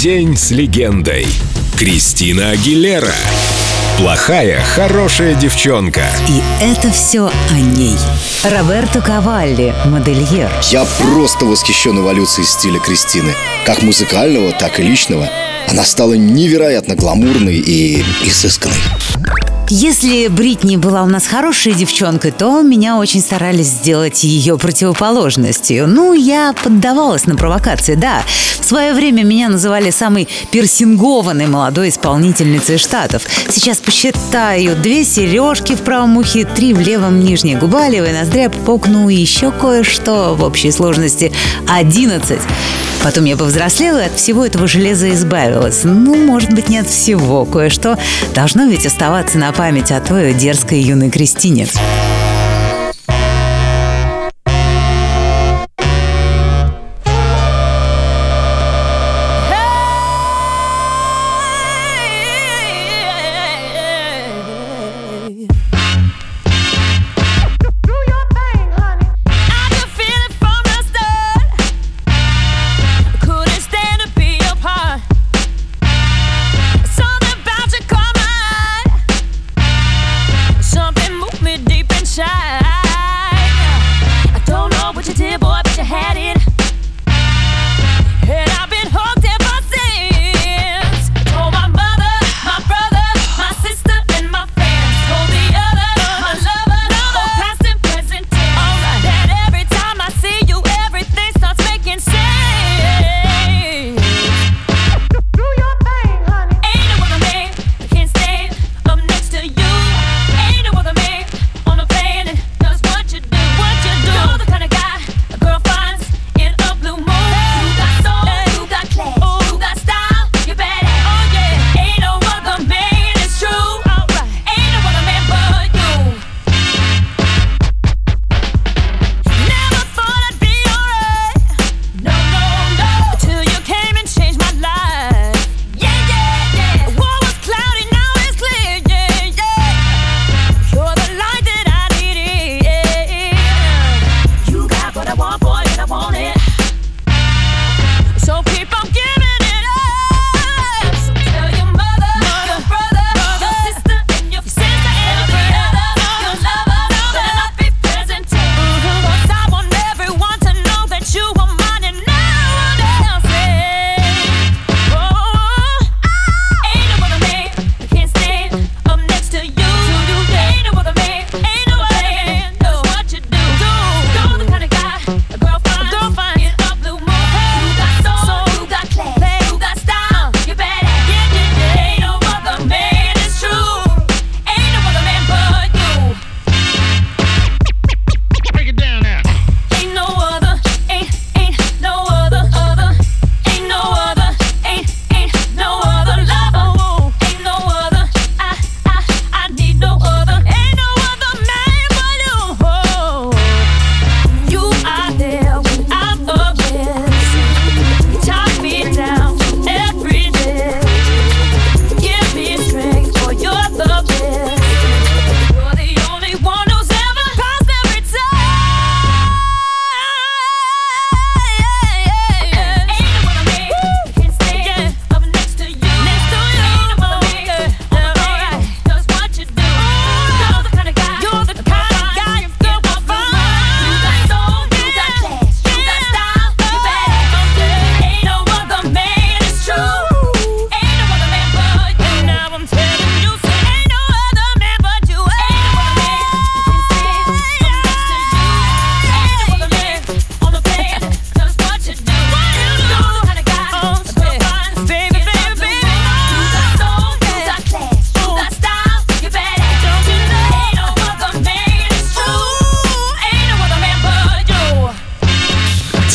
День с легендой. Кристина Агилера. Плохая, хорошая девчонка. И это все о ней. Роберто Кавалли, модельер. Я просто восхищен эволюцией стиля Кристины. Как музыкального, так и личного. Она стала невероятно гламурной и изысканной. Если Бритни была у нас хорошей девчонкой, то меня очень старались сделать ее противоположностью. Ну, я поддавалась на провокации, да. В свое время меня называли самой персингованной молодой исполнительницей Штатов. Сейчас посчитаю две сережки в правом ухе, три в левом нижней губа, левая ноздря, пупок, ну и еще кое-что в общей сложности одиннадцать. Потом я повзрослела и от всего этого железа избавилась. Ну, может быть, не от всего. Кое-что должно ведь оставаться на память о той дерзкой юной Кристине.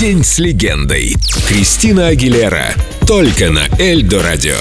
День с легендой. Кристина Агилера. Только на Эльдо радио.